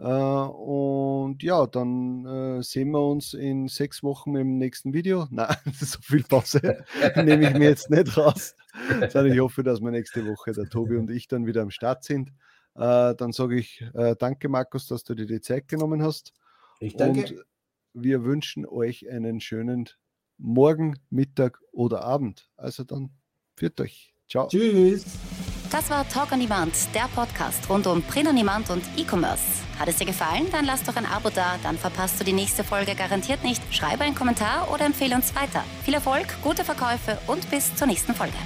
Äh, und ja, dann äh, sehen wir uns in sechs Wochen im nächsten Video. Nein, so viel Pause nehme ich mir jetzt nicht raus. Sondern ich hoffe, dass wir nächste Woche der Tobi und ich dann wieder am Start sind. Äh, dann sage ich äh, danke, Markus, dass du dir die Zeit genommen hast.
Ich danke.
Und wir wünschen euch einen schönen Morgen, Mittag oder Abend. Also dann, führt euch. Ciao.
Tschüss.
Das war Talk on Demand, der Podcast rund um Print on Demand und E-Commerce. Hat es dir gefallen? Dann lass doch ein Abo da, dann verpasst du die nächste Folge garantiert nicht. Schreibe einen Kommentar oder empfehle uns weiter. Viel Erfolg, gute Verkäufe und bis zur nächsten Folge.